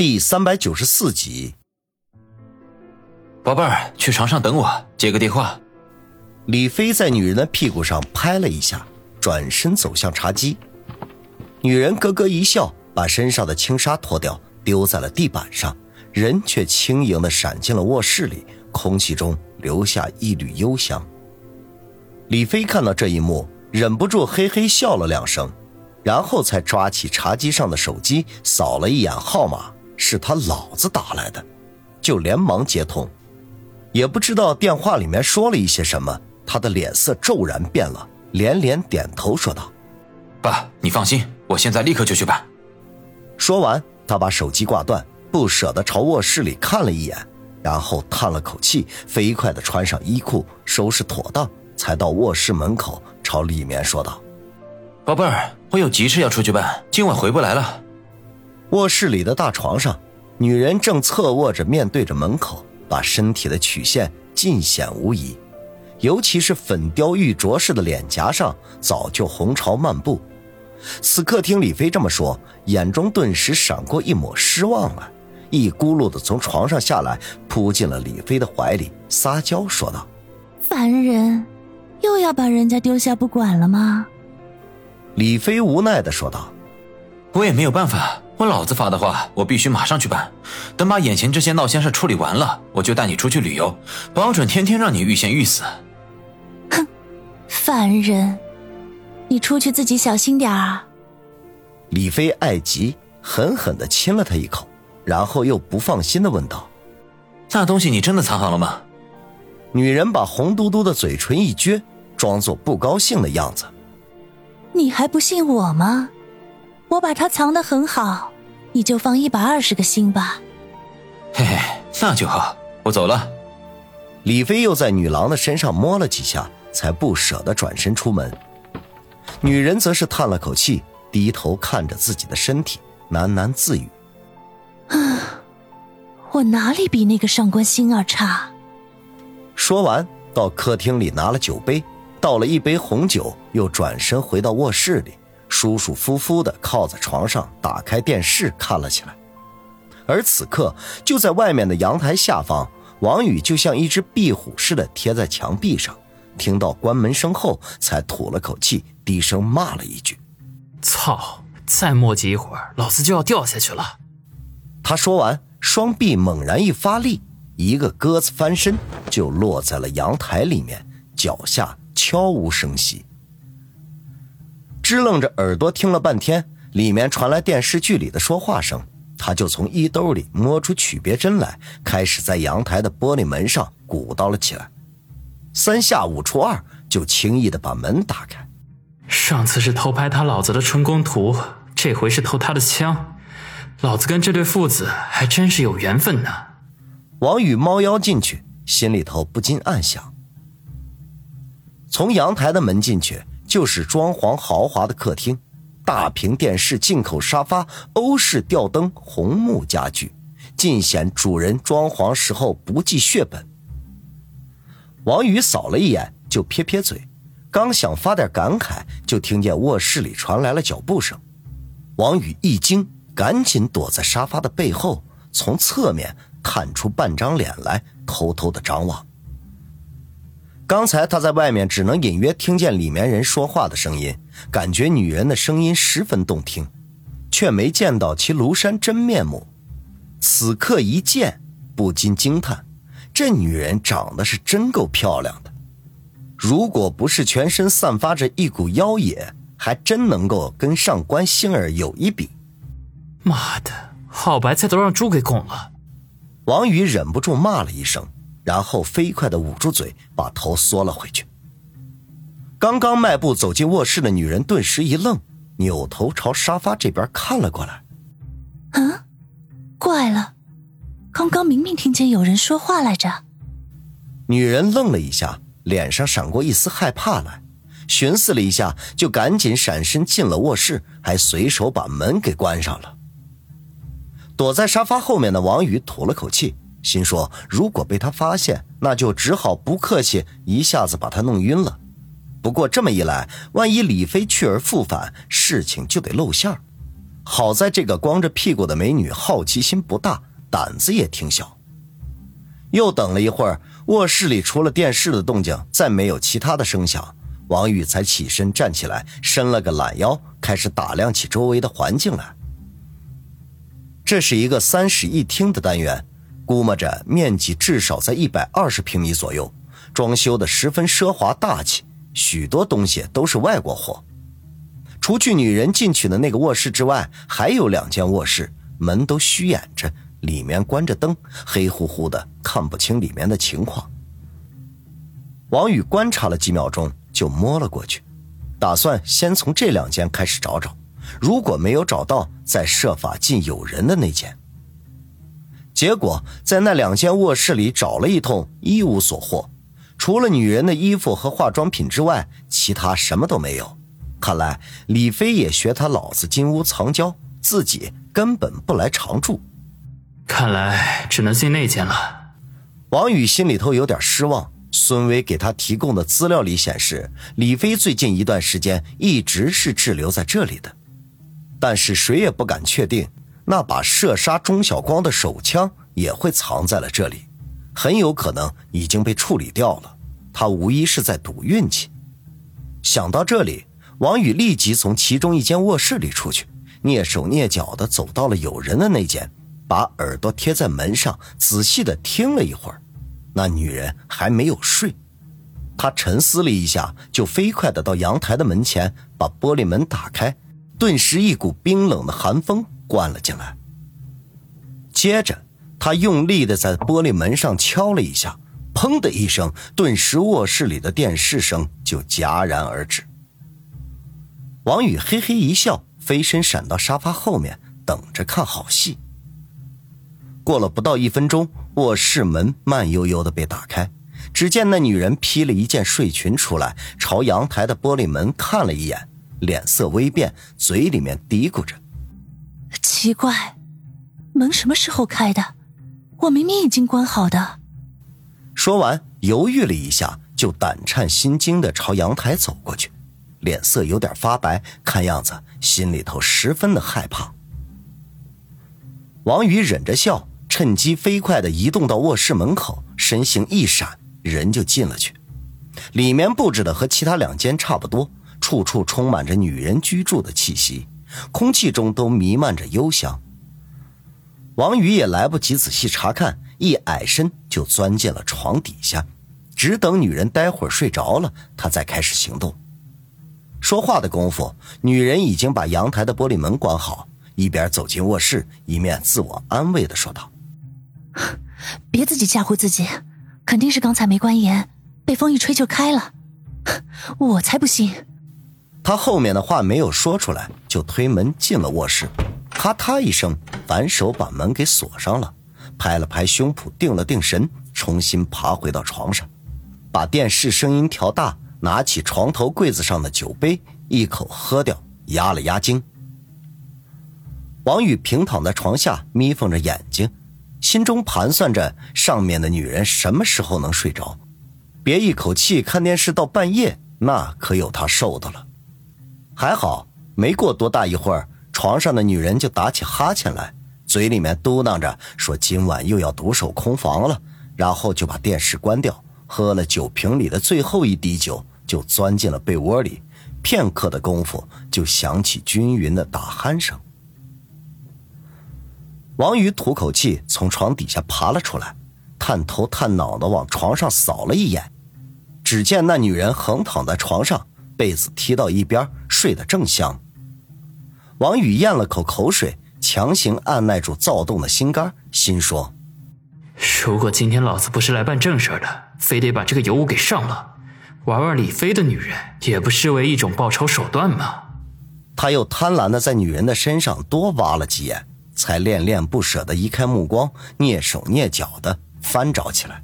第三百九十四集，宝贝儿，去床上等我，接个电话。李飞在女人的屁股上拍了一下，转身走向茶几。女人咯咯一笑，把身上的轻纱脱掉，丢在了地板上，人却轻盈的闪进了卧室里，空气中留下一缕幽香。李飞看到这一幕，忍不住嘿嘿笑了两声，然后才抓起茶几上的手机，扫了一眼号码，是他老子打来的，就连忙接通。也不知道电话里面说了一些什么，他的脸色骤然变了，连连点头说道：“爸，你放心，我现在立刻就去办。”说完，他把手机挂断，不舍得朝卧室里看了一眼，然后叹了口气，飞快的穿上衣裤，收拾妥当，才到卧室门口，朝里面说道：“宝贝儿，我有急事要出去办，今晚回不来了。”卧室里的大床上，女人正侧卧着，面对着门口。把身体的曲线尽显无疑，尤其是粉雕玉琢似的脸颊上早就红潮漫步。此刻听李飞这么说，眼中顿时闪过一抹失望来，一咕噜的从床上下来，扑进了李飞的怀里，撒娇说道：“烦人，又要把人家丢下不管了吗？”李飞无奈的说道：“我也没有办法。”我老子发的话，我必须马上去办。等把眼前这些闹心事处理完了，我就带你出去旅游，保准天天让你欲仙欲死。哼，烦人！你出去自己小心点儿。李飞爱极，狠狠的亲了他一口，然后又不放心的问道：“那东西你真的藏好了吗？”女人把红嘟嘟的嘴唇一撅，装作不高兴的样子。你还不信我吗？我把它藏得很好，你就放一百二十个心吧。嘿嘿，那就好，我走了。李飞又在女郎的身上摸了几下，才不舍得转身出门。女人则是叹了口气，低头看着自己的身体，喃喃自语：“啊，我哪里比那个上官星儿差？”说完，到客厅里拿了酒杯，倒了一杯红酒，又转身回到卧室里。舒舒服服的靠在床上，打开电视看了起来。而此刻，就在外面的阳台下方，王宇就像一只壁虎似的贴在墙壁上。听到关门声后，才吐了口气，低声骂了一句：“操！再磨叽一会儿，老子就要掉下去了。”他说完，双臂猛然一发力，一个鸽子翻身就落在了阳台里面，脚下悄无声息。支楞着耳朵听了半天，里面传来电视剧里的说话声，他就从衣兜里摸出曲别针来，开始在阳台的玻璃门上鼓捣了起来。三下五除二，就轻易的把门打开。上次是偷拍他老子的春宫图，这回是偷他的枪，老子跟这对父子还真是有缘分呢。王宇猫腰进去，心里头不禁暗想：从阳台的门进去。就是装潢豪华的客厅，大屏电视、进口沙发、欧式吊灯、红木家具，尽显主人装潢时候不计血本。王宇扫了一眼，就撇撇嘴，刚想发点感慨，就听见卧室里传来了脚步声。王宇一惊，赶紧躲在沙发的背后，从侧面探出半张脸来，偷偷的张望。刚才他在外面只能隐约听见里面人说话的声音，感觉女人的声音十分动听，却没见到其庐山真面目。此刻一见，不禁惊叹：这女人长得是真够漂亮的。如果不是全身散发着一股妖冶，还真能够跟上官星儿有一比。妈的，好白菜都让猪给拱了！王宇忍不住骂了一声。然后飞快的捂住嘴，把头缩了回去。刚刚迈步走进卧室的女人顿时一愣，扭头朝沙发这边看了过来。嗯，怪了，刚刚明明听见有人说话来着。女人愣了一下，脸上闪过一丝害怕来，寻思了一下，就赶紧闪身进了卧室，还随手把门给关上了。躲在沙发后面的王宇吐了口气。心说：“如果被他发现，那就只好不客气，一下子把他弄晕了。不过这么一来，万一李飞去而复返，事情就得露馅儿。好在这个光着屁股的美女好奇心不大，胆子也挺小。又等了一会儿，卧室里除了电视的动静，再没有其他的声响。王宇才起身站起来，伸了个懒腰，开始打量起周围的环境来。这是一个三室一厅的单元，估摸着面积至少在一百二十平米左右，装修的十分奢华大气，许多东西都是外国货。除去女人进去的那个卧室之外，还有两间卧室，门都虚掩着，里面关着灯，黑乎乎的，看不清里面的情况。王宇观察了几秒钟。就摸了过去，打算先从这两间开始找找，如果没有找到，再设法进有人的那间。结果在那两间卧室里找了一通，一无所获，除了女人的衣服和化妆品之外，其他什么都没有。看来李飞也学他老子金屋藏娇，自己根本不来常住。看来只能进那间了。王宇心里头有点失望。孙威给他提供的资料里显示，李飞最近一段时间一直是滞留在这里的，但是谁也不敢确定那把射杀钟晓光的手枪也会藏在了这里，很有可能已经被处理掉了。他无疑是在赌运气。想到这里，王宇立即从其中一间卧室里出去，蹑手蹑脚地走到了有人的那间，把耳朵贴在门上，仔细地听了一会儿。那女人还没有睡，他沉思了一下，就飞快的到阳台的门前，把玻璃门打开，顿时一股冰冷的寒风灌了进来。接着，他用力的在玻璃门上敲了一下，砰的一声，顿时卧室里的电视声就戛然而止。王宇嘿嘿一笑，飞身闪到沙发后面，等着看好戏。过了不到一分钟。卧室门慢悠悠的被打开，只见那女人披了一件睡裙出来，朝阳台的玻璃门看了一眼，脸色微变，嘴里面嘀咕着：“奇怪，门什么时候开的？我明明已经关好的。”说完，犹豫了一下，就胆颤心惊的朝阳台走过去，脸色有点发白，看样子心里头十分的害怕。王宇忍着笑。趁机飞快的移动到卧室门口，身形一闪，人就进了去。里面布置的和其他两间差不多，处处充满着女人居住的气息，空气中都弥漫着幽香。王宇也来不及仔细查看，一矮身就钻进了床底下，只等女人待会儿睡着了，他再开始行动。说话的功夫，女人已经把阳台的玻璃门关好，一边走进卧室，一面自我安慰地说道。别自己吓唬自己，肯定是刚才没关严，被风一吹就开了。我才不信！他后面的话没有说出来，就推门进了卧室，咔嗒一声，反手把门给锁上了，拍了拍胸脯，定了定神，重新爬回到床上，把电视声音调大，拿起床头柜子上的酒杯，一口喝掉，压了压惊。王宇平躺在床下，眯缝着眼睛。心中盘算着上面的女人什么时候能睡着，别一口气看电视到半夜，那可有他受的了。还好没过多大一会儿，床上的女人就打起哈欠来，嘴里面嘟囔着说今晚又要独守空房了，然后就把电视关掉，喝了酒瓶里的最后一滴酒，就钻进了被窝里。片刻的功夫，就响起均匀的打鼾声。王宇吐口气，从床底下爬了出来，探头探脑的往床上扫了一眼，只见那女人横躺在床上，被子踢到一边，睡得正香。王宇咽了口口水，强行按耐住躁动的心肝，心说：“如果今天老子不是来办正事的，非得把这个尤物给上了，玩玩李飞的女人，也不失为一种报仇手段吗？”他又贪婪的在女人的身上多挖了几眼。才恋恋不舍的移开目光，蹑手蹑脚的翻找起来。